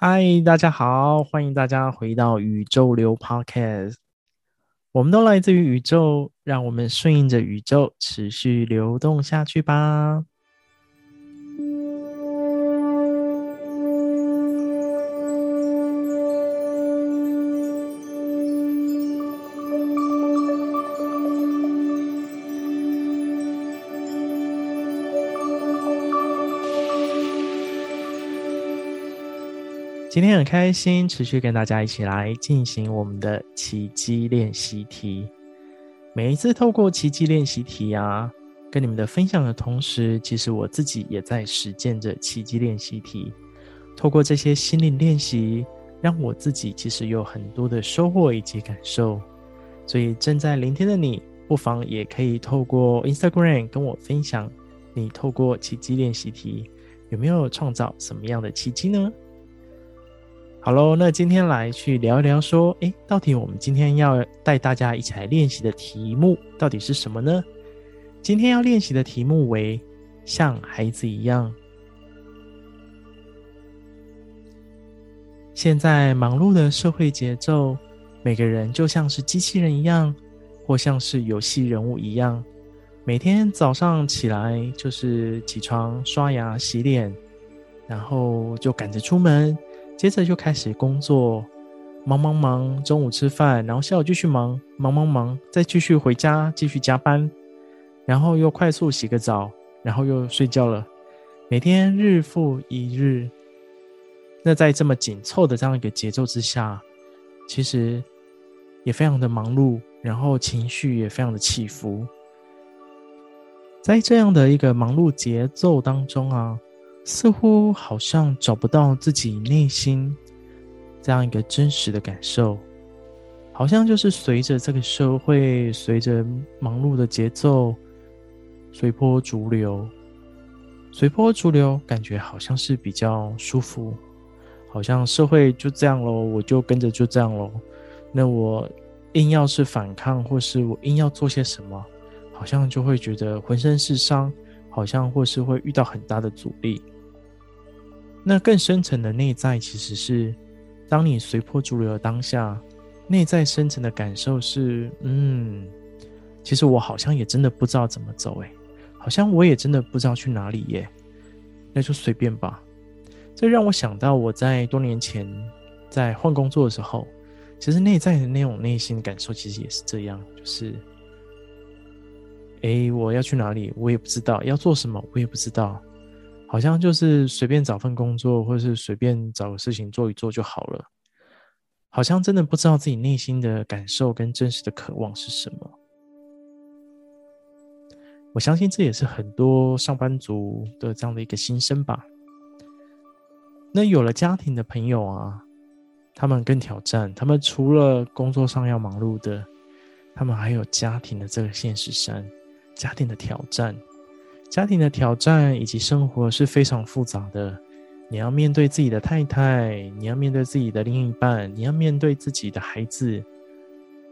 嗨，大家好，欢迎大家回到宇宙流 Podcast。我们都来自于宇宙，让我们顺应着宇宙，持续流动下去吧。今天很开心，持续跟大家一起来进行我们的奇迹练习题。每一次透过奇迹练习题啊，跟你们的分享的同时，其实我自己也在实践着奇迹练习题。透过这些心灵练习，让我自己其实有很多的收获以及感受。所以正在聆听的你，不妨也可以透过 Instagram 跟我分享，你透过奇迹练习题有没有创造什么样的奇迹呢？好喽，那今天来去聊一聊，说，诶，到底我们今天要带大家一起来练习的题目到底是什么呢？今天要练习的题目为像孩子一样。现在忙碌的社会节奏，每个人就像是机器人一样，或像是游戏人物一样，每天早上起来就是起床、刷牙、洗脸，然后就赶着出门。接着就开始工作，忙忙忙，中午吃饭，然后下午继续忙，忙忙忙，再继续回家继续加班，然后又快速洗个澡，然后又睡觉了。每天日复一日，那在这么紧凑的这样一个节奏之下，其实也非常的忙碌，然后情绪也非常的起伏。在这样的一个忙碌节奏当中啊。似乎好像找不到自己内心这样一个真实的感受，好像就是随着这个社会，随着忙碌的节奏，随波逐流，随波逐流，感觉好像是比较舒服，好像社会就这样喽，我就跟着就这样喽。那我硬要是反抗，或是我硬要做些什么，好像就会觉得浑身是伤，好像或是会遇到很大的阻力。那更深层的内在，其实是当你随波逐流的当下，内在深层的感受是：嗯，其实我好像也真的不知道怎么走，哎，好像我也真的不知道去哪里耶。那就随便吧。这让我想到我在多年前在换工作的时候，其实内在的那种内心感受，其实也是这样，就是，哎，我要去哪里，我也不知道；要做什么，我也不知道。好像就是随便找份工作，或是随便找个事情做一做就好了。好像真的不知道自己内心的感受跟真实的渴望是什么。我相信这也是很多上班族的这样的一个心声吧。那有了家庭的朋友啊，他们更挑战。他们除了工作上要忙碌的，他们还有家庭的这个现实上，家庭的挑战。家庭的挑战以及生活是非常复杂的，你要面对自己的太太，你要面对自己的另一半，你要面对自己的孩子，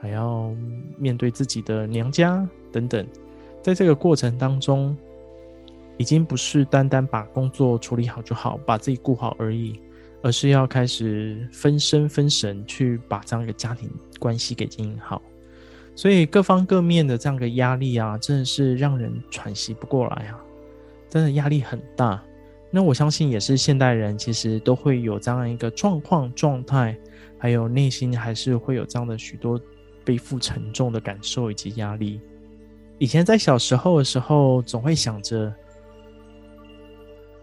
还要面对自己的娘家等等。在这个过程当中，已经不是单单把工作处理好就好，把自己顾好而已，而是要开始分身分神去把这样一个家庭关系给经营好。所以各方各面的这样的压力啊，真的是让人喘息不过来啊，真的压力很大。那我相信也是现代人其实都会有这样一个状况状态，还有内心还是会有这样的许多背负沉重的感受以及压力。以前在小时候的时候，总会想着，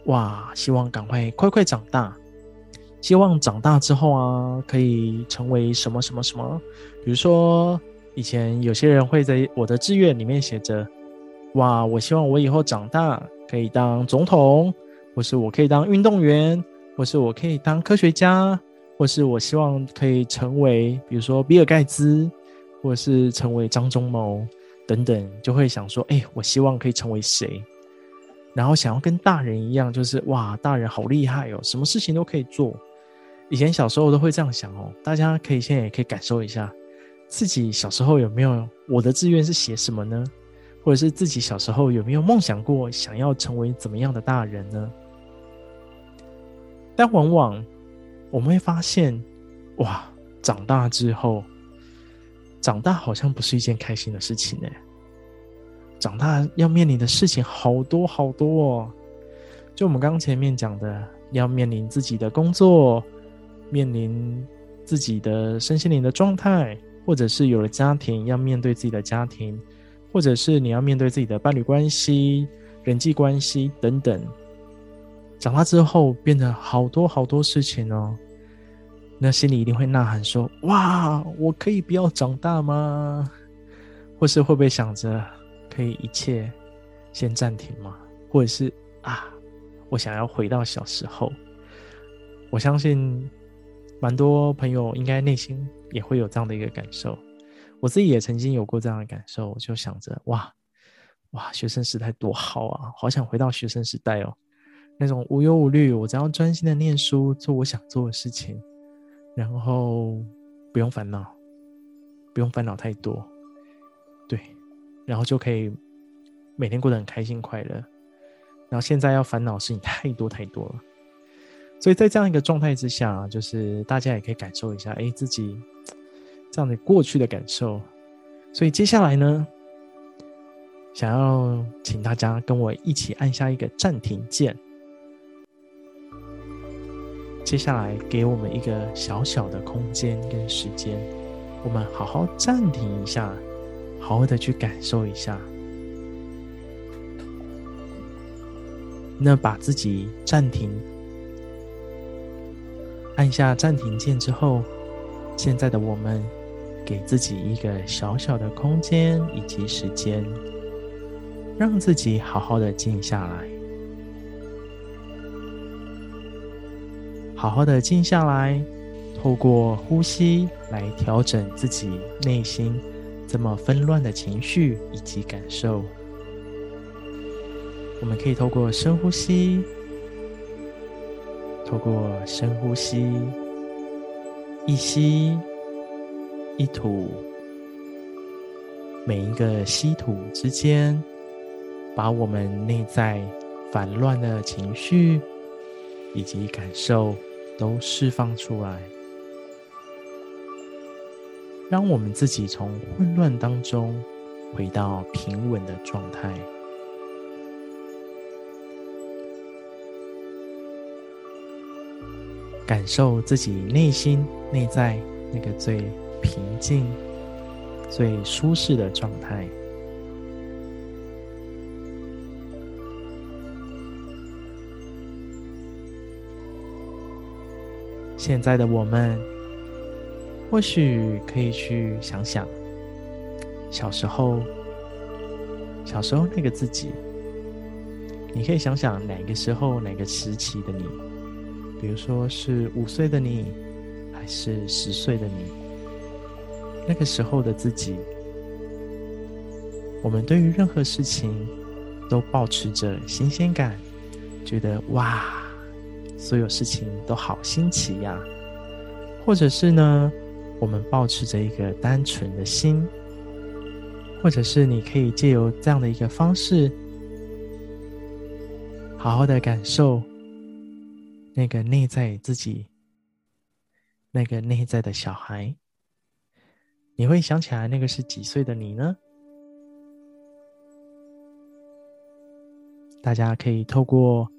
哇，希望赶快快快长大，希望长大之后啊，可以成为什么什么什么，比如说。以前有些人会在我的志愿里面写着：“哇，我希望我以后长大可以当总统，或是我可以当运动员，或是我可以当科学家，或是我希望可以成为，比如说比尔盖茨，或是成为张忠谋等等，就会想说：哎，我希望可以成为谁？然后想要跟大人一样，就是哇，大人好厉害哦，什么事情都可以做。以前小时候都会这样想哦，大家可以现在也可以感受一下。”自己小时候有没有我的志愿是写什么呢？或者是自己小时候有没有梦想过想要成为怎么样的大人呢？但往往我们会发现，哇，长大之后，长大好像不是一件开心的事情呢。长大要面临的事情好多好多哦。就我们刚前面讲的，要面临自己的工作，面临自己的身心灵的状态，或者是有了家庭，要面对自己的家庭，或者是你要面对自己的伴侣关系、人际关系等等。长大之后，变得好多好多事情哦，那心里一定会呐喊说：“哇，我可以不要长大吗？”或是会不会想着可以一切先暂停吗？或者是啊，我想要回到小时候？我相信蛮多朋友应该内心也会有这样的一个感受。我自己也曾经有过这样的感受，我就想着：“哇哇，学生时代多好啊，好想回到学生时代哦。”那种无忧无虑，我只要专心的念书，做我想做的事情，然后不用烦恼，不用烦恼太多，对，然后就可以每天过得很开心快乐。然后现在要烦恼的事情太多太多了，所以在这样一个状态之下，就是大家也可以感受一下，哎，自己这样的过去的感受。所以接下来呢，想要请大家跟我一起按下一个暂停键。接下来，给我们一个小小的空间跟时间，我们好好暂停一下，好好的去感受一下。那把自己暂停，按下暂停键之后，现在的我们给自己一个小小的空间以及时间，让自己好好的静下来。好好的静下来，透过呼吸来调整自己内心这么纷乱的情绪以及感受。我们可以透过深呼吸，透过深呼吸，一吸一吐，每一个吸吐之间，把我们内在烦乱的情绪以及感受。都释放出来，让我们自己从混乱当中回到平稳的状态，感受自己内心内在那个最平静、最舒适的状态。现在的我们，或许可以去想想小时候，小时候那个自己。你可以想想哪个时候、哪个时期的你，比如说是五岁的你，还是十岁的你，那个时候的自己，我们对于任何事情都保持着新鲜感，觉得哇。所有事情都好新奇呀，或者是呢，我们抱持着一个单纯的心，或者是你可以借由这样的一个方式，好好的感受那个内在自己，那个内在的小孩，你会想起来那个是几岁的你呢？大家可以透过。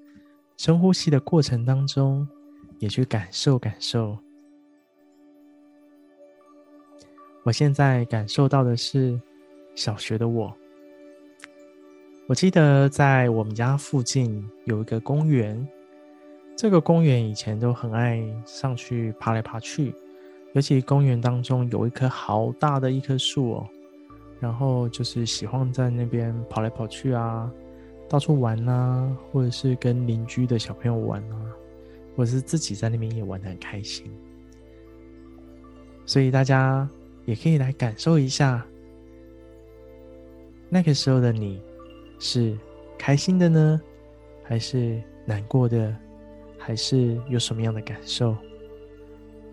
深呼吸的过程当中，也去感受感受。我现在感受到的是小学的我。我记得在我们家附近有一个公园，这个公园以前都很爱上去爬来爬去，尤其公园当中有一棵好大的一棵树哦，然后就是喜欢在那边跑来跑去啊。到处玩啊，或者是跟邻居的小朋友玩啊，或者是自己在那边也玩得很开心。所以大家也可以来感受一下，那个时候的你是开心的呢，还是难过的，还是有什么样的感受？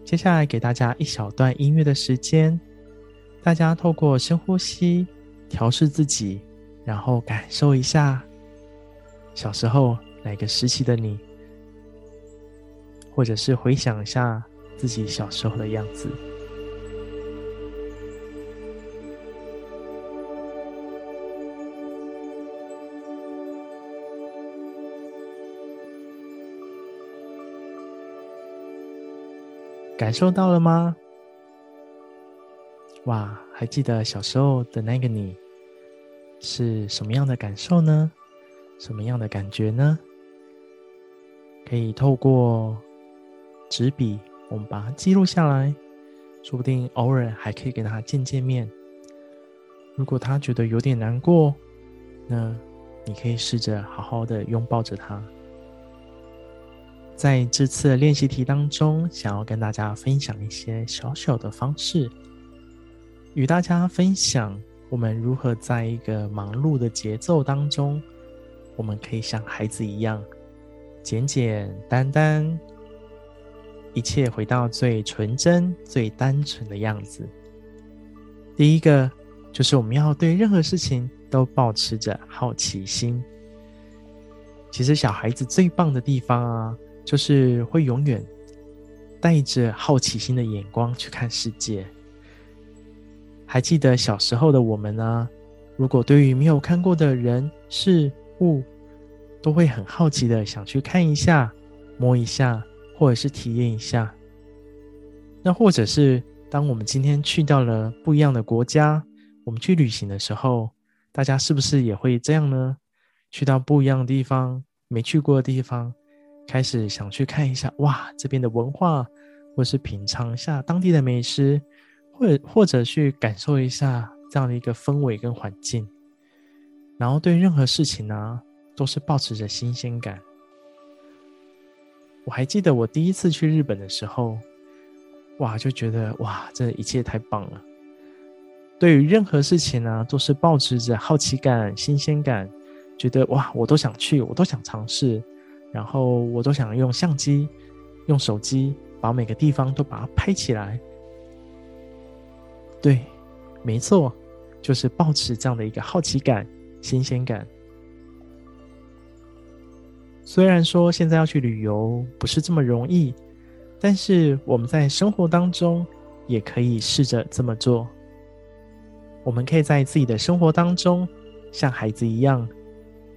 接下来给大家一小段音乐的时间，大家透过深呼吸调试自己，然后感受一下。小时候哪个时期的你，或者是回想一下自己小时候的样子。感受到了吗？哇，还记得小时候的那个你是什么样的感受呢？什么样的感觉呢？可以透过纸笔，我们把它记录下来，说不定偶尔还可以跟他见见面。如果他觉得有点难过，那你可以试着好好的拥抱着他。在这次练习题当中，想要跟大家分享一些小小的方式，与大家分享我们如何在一个忙碌的节奏当中，我们可以像孩子一样，简简单单，一切回到最纯真、最单纯的样子。第一个就是我们要对任何事情都保持着好奇心。其实小孩子最棒的地方啊。就是会永远带着好奇心的眼光去看世界。还记得小时候的我们呢？如果对于没有看过的人事物，都会很好奇的想去看一下、摸一下，或者是体验一下。那或者是当我们今天去到了不一样的国家，我们去旅行的时候，大家是不是也会这样呢？去到不一样的地方，没去过的地方。开始想去看一下，哇，这边的文化，或是品尝一下当地的美食，或者或者去感受一下这样的一个氛围跟环境。然后对任何事情呢，都是保持着新鲜感。我还记得我第一次去日本的时候，哇，就觉得哇，这一切太棒了。对于任何事情呢，都是保持着好奇感、新鲜感，觉得哇，我都想去，我都想尝试。然后我都想用相机、用手机把每个地方都把它拍起来。对，没错，就是保持这样的一个好奇感、新鲜感。虽然说现在要去旅游不是这么容易，但是我们在生活当中也可以试着这么做。我们可以在自己的生活当中像孩子一样，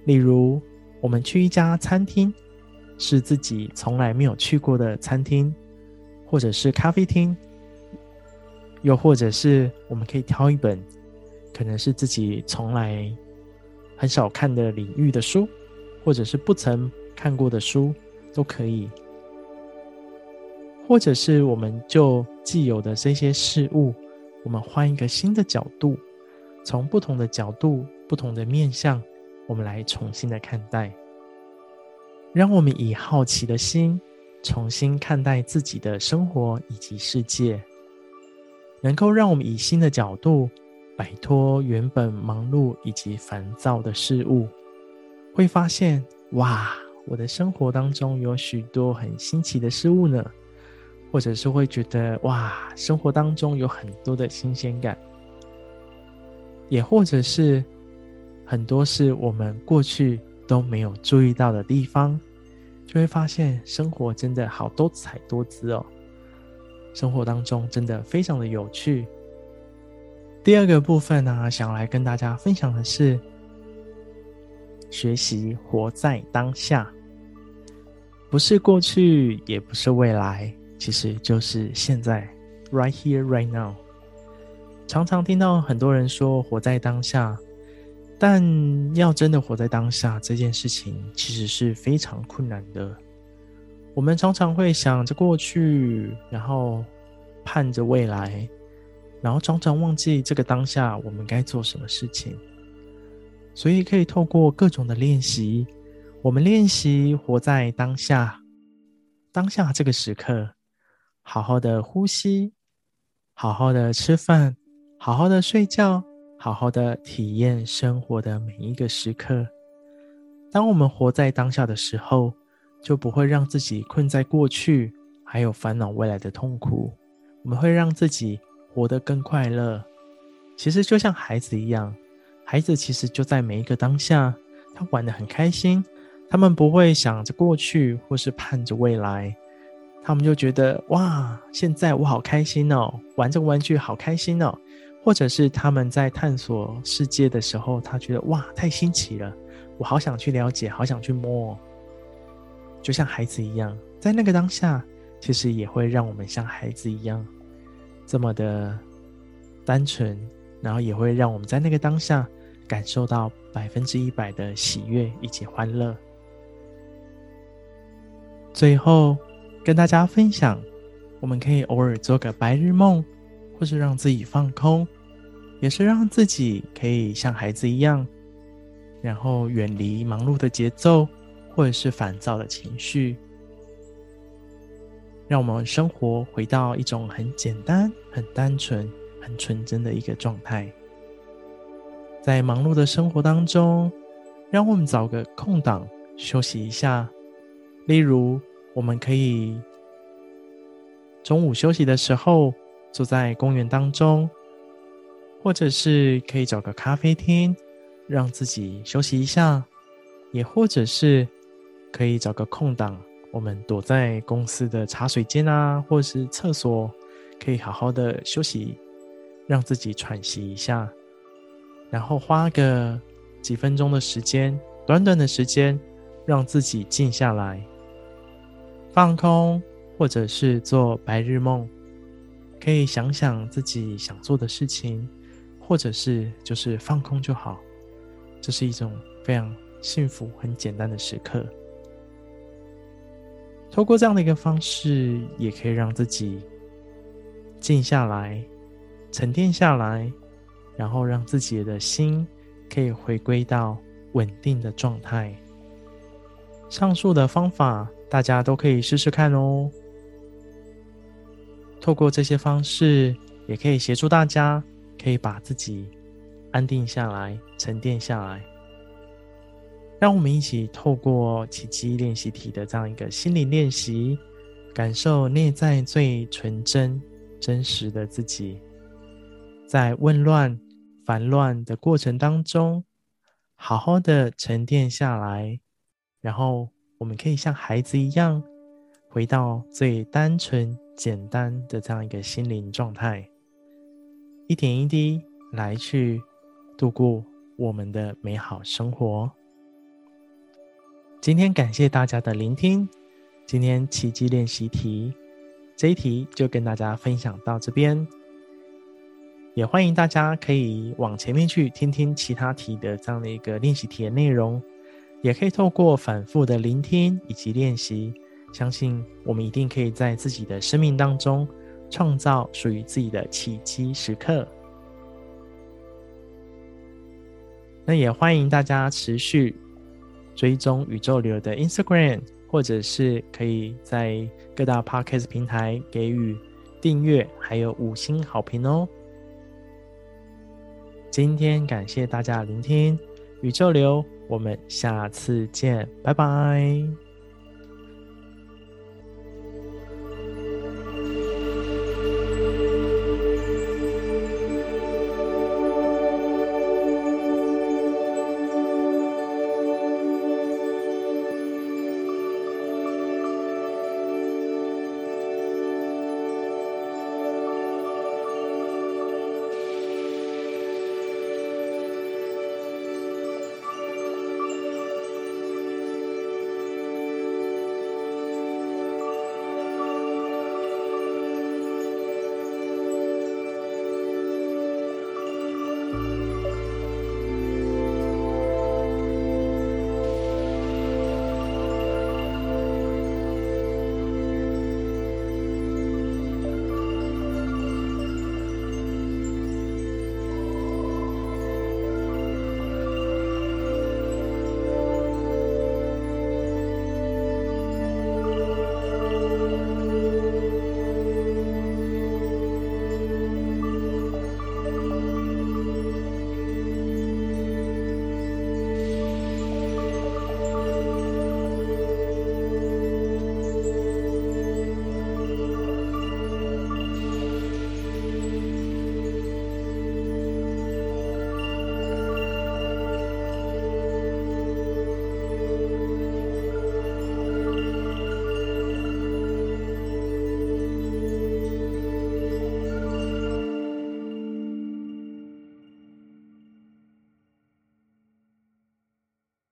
例如我们去一家餐厅。是自己从来没有去过的餐厅，或者是咖啡厅，又或者是我们可以挑一本，可能是自己从来很少看的领域的书，或者是不曾看过的书都可以，或者是我们就既有的这些事物，我们换一个新的角度，从不同的角度、不同的面向，我们来重新的看待。让我们以好奇的心重新看待自己的生活以及世界，能够让我们以新的角度摆脱原本忙碌以及烦躁的事物，会发现哇，我的生活当中有许多很新奇的事物呢，或者是会觉得哇，生活当中有很多的新鲜感，也或者是很多是我们过去。都没有注意到的地方，就会发现生活真的好多彩多姿哦。生活当中真的非常的有趣。第二个部分呢，想来跟大家分享的是，学习活在当下，不是过去，也不是未来，其实就是现在，right here, right now。常常听到很多人说活在当下。但要真的活在当下这件事情，其实是非常困难的。我们常常会想着过去，然后盼着未来，然后常常忘记这个当下我们该做什么事情。所以可以透过各种的练习，我们练习活在当下，当下这个时刻，好好的呼吸，好好的吃饭，好好的睡觉。好好的体验生活的每一个时刻。当我们活在当下的时候，就不会让自己困在过去，还有烦恼未来的痛苦。我们会让自己活得更快乐。其实就像孩子一样，孩子其实就在每一个当下，他玩得很开心。他们不会想着过去，或是盼着未来。他们就觉得哇，现在我好开心哦，玩这个玩具好开心哦。或者是他们在探索世界的时候，他觉得哇，太新奇了，我好想去了解，好想去摸，就像孩子一样，在那个当下，其实也会让我们像孩子一样这么的单纯，然后也会让我们在那个当下感受到百分之一百的喜悦以及欢乐。最后跟大家分享，我们可以偶尔做个白日梦。或是让自己放空，也是让自己可以像孩子一样，然后远离忙碌的节奏，或者是烦躁的情绪，让我们生活回到一种很简单、很单纯、很纯真的一个状态。在忙碌的生活当中，让我们找个空档休息一下，例如，我们可以中午休息的时候。坐在公园当中，或者是可以找个咖啡厅，让自己休息一下；也或者是可以找个空档，我们躲在公司的茶水间啊，或是厕所，可以好好的休息，让自己喘息一下，然后花个几分钟的时间，短短的时间，让自己静下来，放空，或者是做白日梦。可以想想自己想做的事情，或者是就是放空就好。这是一种非常幸福、很简单的时刻。透过这样的一个方式，也可以让自己静下来、沉淀下来，然后让自己的心可以回归到稳定的状态。上述的方法，大家都可以试试看哦。透过这些方式，也可以协助大家，可以把自己安定下来、沉淀下来。让我们一起透过奇迹练习题的这样一个心理练习，感受内在最纯真、真实的自己，在混乱、烦乱的过程当中，好好的沉淀下来，然后我们可以像孩子一样，回到最单纯。简单的这样一个心灵状态，一点一滴来去度过我们的美好生活。今天感谢大家的聆听，今天奇迹练习题这一题就跟大家分享到这边，也欢迎大家可以往前面去听听其他题的这样的一个练习题的内容，也可以透过反复的聆听以及练习。相信我们一定可以在自己的生命当中创造属于自己的奇迹时刻。那也欢迎大家持续追踪宇宙流的 Instagram，或者是可以在各大 Podcast 平台给予订阅，还有五星好评哦。今天感谢大家聆听，宇宙流，我们下次见，拜拜。